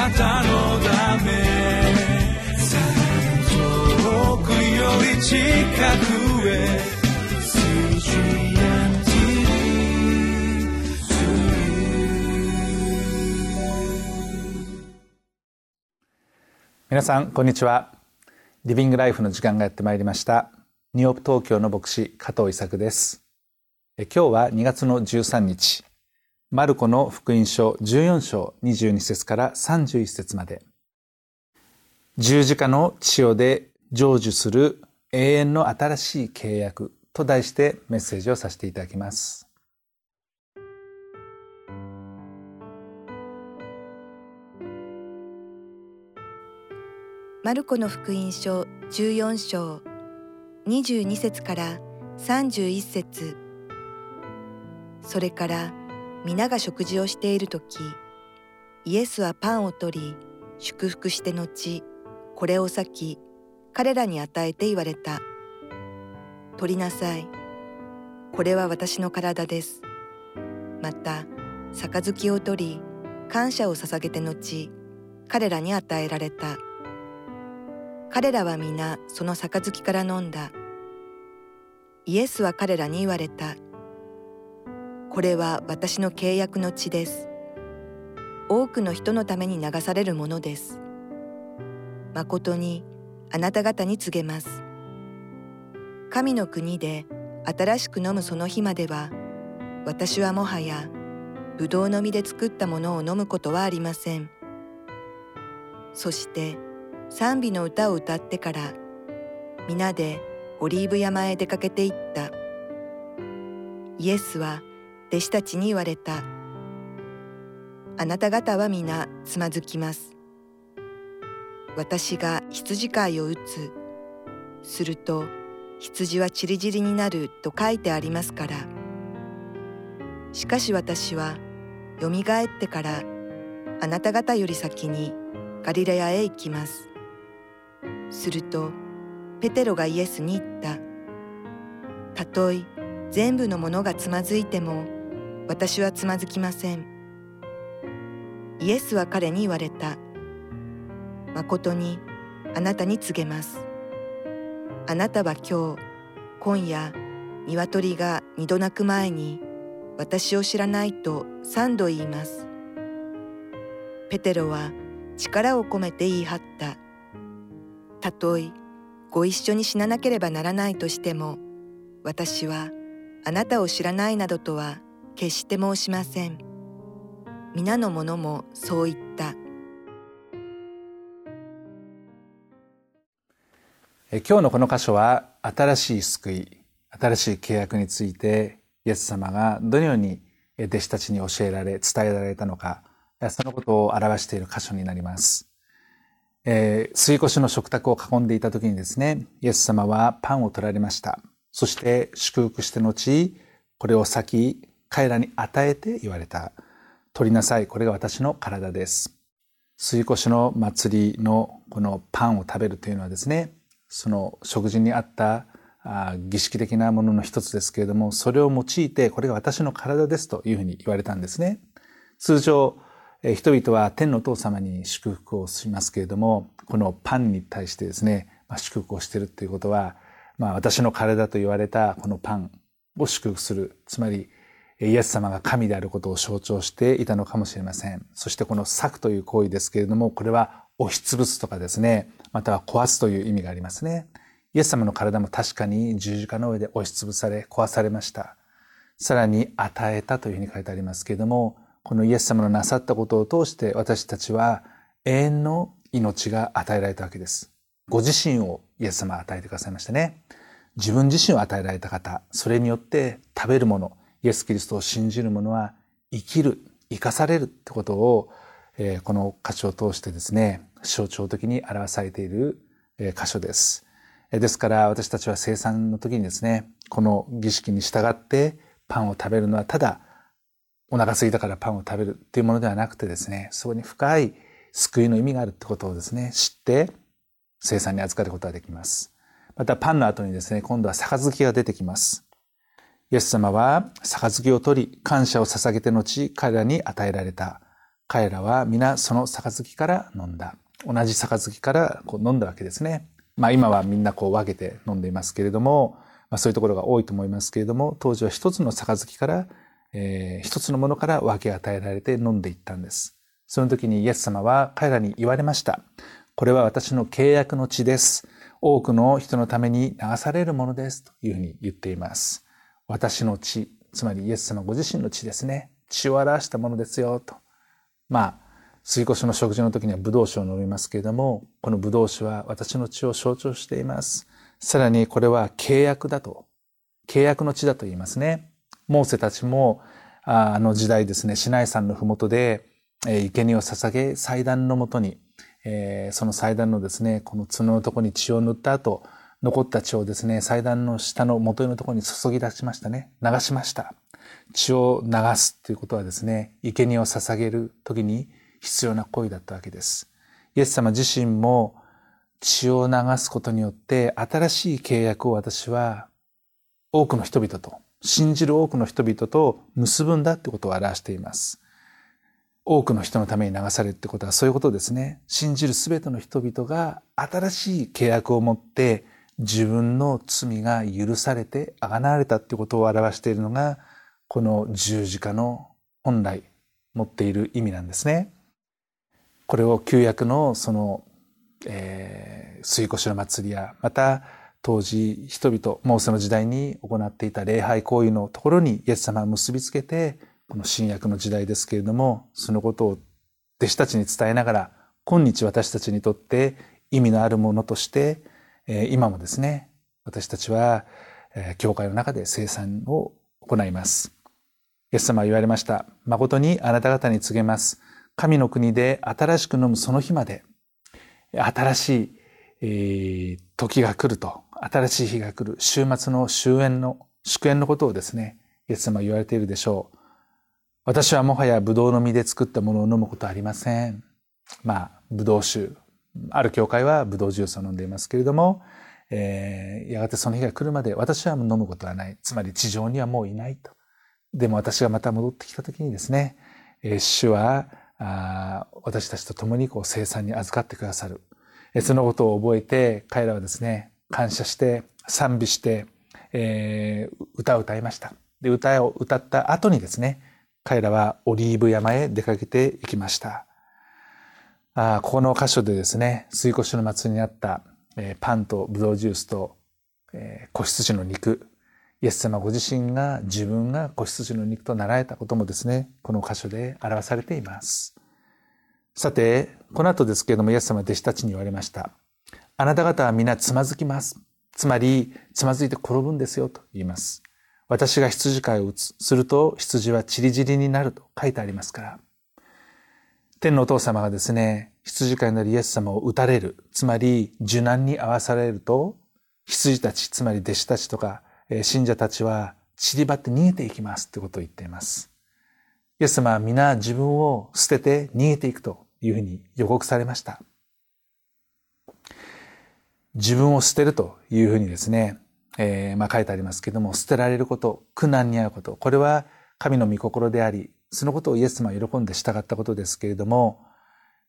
なたのため遠くより近くへ皆さんこんにちは。リビングライフの時間がやってまいりました。ニューヨーク東京の牧師加藤伊作です。今日は2月の13日。マルコの福音書14章22節から31節まで。十字架の血をで成就する永遠の新しい契約と題してメッセージをさせていただきます。マルコの福音書14章22節から31節。それから皆が食事をしている時イエスはパンを取り祝福して後これを裂き彼らに与えて言われた取りなさいこれは私の体ですまた杯を取り感謝を捧げて後彼らに与えられた彼らは皆その杯から飲んだ。イエスは彼らに言われた。これは私の契約の地です。多くの人のために流されるものです。誠にあなた方に告げます。神の国で新しく飲むその日までは、私はもはやブドウの実で作ったものを飲むことはありません。そして、賛美の歌を歌ってから皆でオリーブ山へ出かけていったイエスは弟子たちに言われた。あなた方は皆つまずきます。私が羊飼いを打つ。すると羊はちりぢりになると書いてありますから。しかし私はよみがえってからあなた方より先にガリラヤへ行きます。するとペテロがイエスに言った「たとえ全部のものがつまずいても私はつまずきません」イエスは彼に言われた「誠にあなたに告げます」「あなたは今日今夜鶏が二度鳴く前に私を知らないと三度言います」ペテロは力を込めて言い張った「たとえご一緒に死ななければならないとしても私はあなたを知らないなどとは決して申しません。皆の者もそう言った。今日のこの箇所は新しい救い新しい契約についてイエス様がどのように弟子たちに教えられ伝えられたのかそのことを表している箇所になります。えー、水越の食卓を囲んでいた時にですね、イエス様はパンを取られました。そして祝福して後、これを先、彼らに与えて言われた。取りなさい。これが私の体です。水越の祭りのこのパンを食べるというのはですね、その食事にあった儀式的なものの一つですけれども、それを用いて、これが私の体ですというふうに言われたんですね。通常、人々は天のお父様に祝福をしますけれどもこのパンに対してですね、祝福をしているということは、まあ、私の体と言われたこのパンを祝福するつまりイエス様が神であることを象徴していたのかもしれませんそしてこの裂くという行為ですけれどもこれは押しつぶすとかですねまたは壊すという意味がありますねイエス様の体も確かに十字架の上で押しつぶされ壊されましたさらに与えたというふうに書いてありますけれどもこのイエス様のなさったことを通して私たちは永遠の命が与えられたわけです。ご自身をイエス様は与えてくださいましたね。自分自身を与えられた方、それによって食べるもの、イエス・キリストを信じる者は生きる、生かされるってことを、この箇所を通してですね、象徴的に表されている、箇所です。ですから私たちは生産の時にですね、この儀式に従ってパンを食べるのはただお腹空いたからパンを食べるっていうものではなくてですね、そこに深い救いの意味があるってことをですね、知って生産に預かることができます。またパンの後にですね、今度は杯が出てきます。イエス様は杯を取り、感謝を捧げて後、彼らに与えられた。彼らは皆その杯から飲んだ。同じ杯からこう飲んだわけですね。まあ今はみんなこう分けて飲んでいますけれども、まあそういうところが多いと思いますけれども、当時は一つの杯から、えー、一つのものから分け与えられて飲んでいったんです。その時にイエス様は彼らに言われました。これは私の契約の地です。多くの人のために流されるものです。というふうに言っています。私の血、つまりイエス様ご自身の血ですね。血を表したものですよ。と。まあ、水越の食事の時にはブドウ酒を飲みますけれども、このブドウ酒は私の血を象徴しています。さらにこれは契約だと、契約の地だと言いますね。モーセたちも、あの時代ですね、シナイ山のふもとで、えー、生贄を捧げ、祭壇のもとに、えー、その祭壇のですね、この角のところに血を塗った後、残った血をですね、祭壇の下の元のところに注ぎ出しましたね。流しました。血を流すということはですね、生贄を捧げる時に必要な行為だったわけです。イエス様自身も血を流すことによって新しい契約を私は多くの人々と、信じる多くの人々と結ぶんだってことを表しています。多くの人のために流されるってことはそういうことですね。信じるすべての人々が新しい契約を持って自分の罪が許されてあがなわれたってことを表しているのがこの十字架の本来持っている意味なんですね。これを旧約のその、えー、水越の祭りや、また当時人々、モーセの時代に行っていた礼拝行為のところにイエス様を結びつけて、この新約の時代ですけれども、そのことを弟子たちに伝えながら、今日私たちにとって意味のあるものとして、え、今もですね、私たちは、え、教会の中で生産を行います。イエス様は言われました。誠にあなた方に告げます。神の国で新しく飲むその日まで、新しい、えー、時が来ると、新しい日が来る、週末の終焉の、祝宴のことをですね、イエス様は言われているでしょう。私はもはやブドウの実で作ったものを飲むことはありません。まあ、ブドウ酒。ある教会はブドウジュースを飲んでいますけれども、えー、やがてその日が来るまで私は飲むことはない。つまり地上にはもういないと。でも私がまた戻ってきた時にですね、えー、主はあ私たちと共にこう生産に預かってくださる。そのことを覚えて彼らはですね、感謝して賛美して、えー、歌を歌いました。で、歌を歌った後にですね、彼らはオリーブ山へ出かけていきました。あここの箇所でですね、水越の祭りにあった、えー、パンとブドウジュースと、えー、子羊の肉、イエス様ご自身が自分が子羊の肉となられたこともですね、この箇所で表されています。さて、この後ですけれども、イエス様弟子たちに言われました。あなた方は皆つまずきます。つまり、つまずいて転ぶんですよと言います。私が羊飼いを打つ。すると羊はチリジリになると書いてありますから。天のお父様がですね、羊飼いなるイエス様を打たれる。つまり、受難に合わされると、羊たち、つまり弟子たちとか信者たちは散りばって逃げていきますってことを言っています。イエス様は皆自分を捨てて逃げていくというふうに予告されました。自分を捨てるというふうにですね、えー、まあ書いてありますけども、捨てられること、苦難に遭うこと、これは神の御心であり、そのことをイエス様は喜んで従ったことですけれども、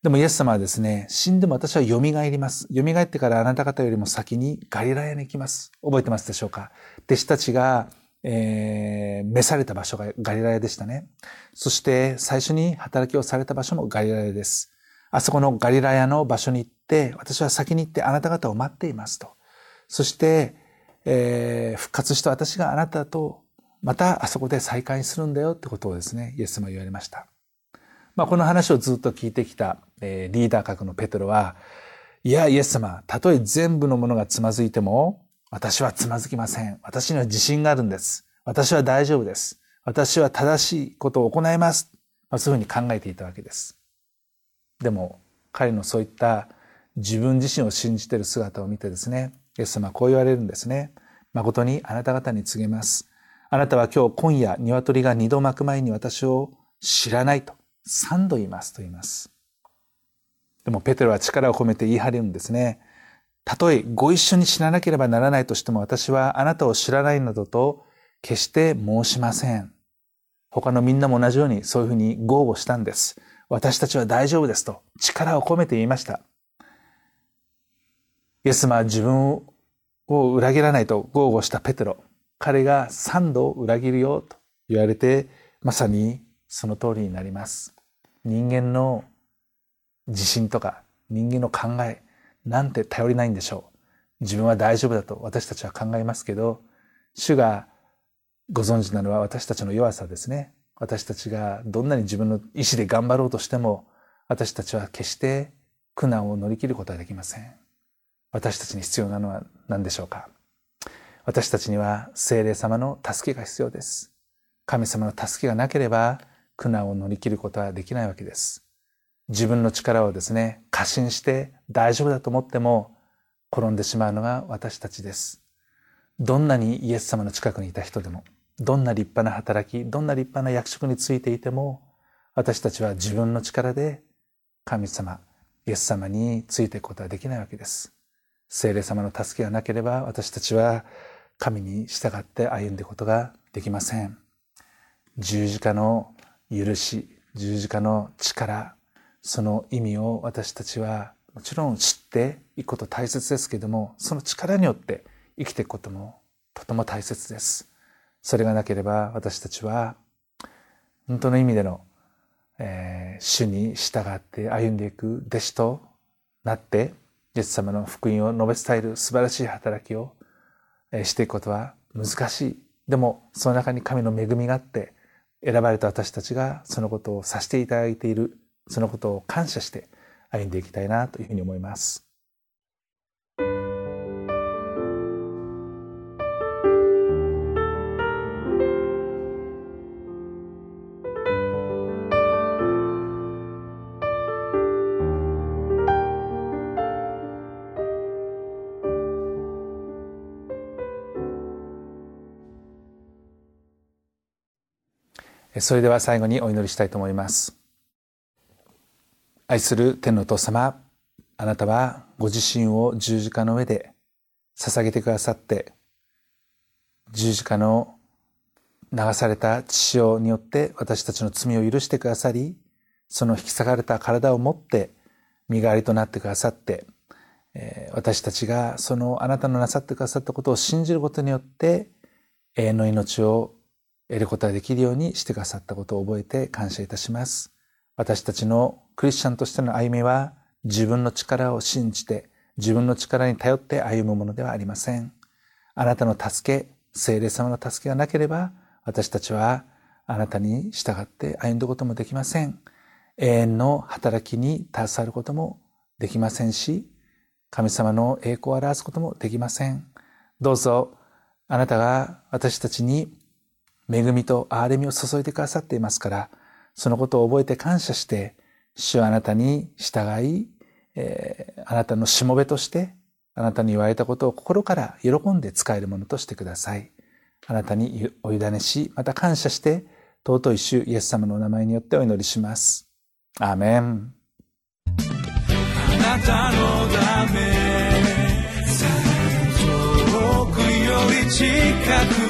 でもイエス様はですね、死んでも私は蘇ります。蘇ってからあなた方よりも先にガリラヤに行きます。覚えてますでしょうか？弟子たちが、えー、召された場所がガリラヤでしたね。そして最初に働きをされた場所もガリラヤです。あそこのガリラヤの場所に行って、私は先に行ってあなた方を待っていますと。そして、えー、復活した私があなたとまたあそこで再会するんだよってことをですね、イエス様言われました。まあ、この話をずっと聞いてきた、えー、リーダー格のペトロは、いや、イエス様、たとえ全部のものがつまずいても、私はつまずきません。私には自信があるんです。私は大丈夫です。私は正しいことを行います。まあ、そういうふうに考えていたわけです。でも、彼のそういった自分自身を信じている姿を見てですね、イエス様はこう言われるんですね。誠にあなた方に告げます。あなたは今日今夜鶏が二度巻く前に私を知らないと。三度言いますと言います。でもペテロは力を込めて言い張るんですね。たとえご一緒に死ななければならないとしても私はあなたを知らないなどと決して申しません。他のみんなも同じようにそういうふうに豪語したんです。私たちは大丈夫ですと力を込めて言いました。イエス様は自分を裏切らないと豪語したペテロ。彼が三度裏切るよと言われて、まさにその通りになります。人間の自信とか人間の考えなんて頼りないんでしょう。自分は大丈夫だと私たちは考えますけど、主がご存知なのは私たちの弱さですね。私たちがどんなに自分の意志で頑張ろうとしても、私たちは決して苦難を乗り切ることはできません。私たちに必要なのは何でしょうか私たちには精霊様の助けが必要です。神様の助けがなければ苦難を乗り切ることはできないわけです。自分の力をですね、過信して大丈夫だと思っても転んでしまうのが私たちです。どんなにイエス様の近くにいた人でも、どんな立派な働き、どんな立派な役職についていても、私たちは自分の力で神様、イエス様についていくことはできないわけです。聖霊様の助けがなければ私たちは神に従って歩んでいくことができません。十字架の許し、十字架の力、その意味を私たちはもちろん知っていくこと大切ですけれども、その力によって生きていくこともとても大切です。それがなければ私たちは本当の意味での、えー、主に従って歩んでいく弟子となってイエス様の福音を述べ伝える素晴らしい働きをしていくことは難しい。でもその中に神の恵みがあって選ばれた私たちがそのことをさせていただいているそのことを感謝して歩んでいきたいなというふうに思います。それでは最後にお祈りしたいと思います。愛する天のお父様、あなたはご自身を十字架の上で捧げてくださって、十字架の流された血潮によって私たちの罪を許してくださり、その引き裂かれた体を持って身代わりとなってくださって、私たちがそのあなたのなさってくださったことを信じることによって永遠の命を得ることができるようにしてくださったことを覚えて感謝いたします。私たちのクリスチャンとしての歩みは自分の力を信じて自分の力に頼って歩むものではありません。あなたの助け、聖霊様の助けがなければ私たちはあなたに従って歩んだこともできません。永遠の働きに携わることもできませんし、神様の栄光を表すこともできません。どうぞあなたが私たちに恵みと憐れみを注いでくださっていますから、そのことを覚えて感謝して、主はあなたに従い、えー、あなたのしもべとして、あなたに言われたことを心から喜んで使えるものとしてください。あなたにお委ねし、また感謝して、尊い主イエス様のお名前によってお祈りします。アーメン。あなたのため遠くより近く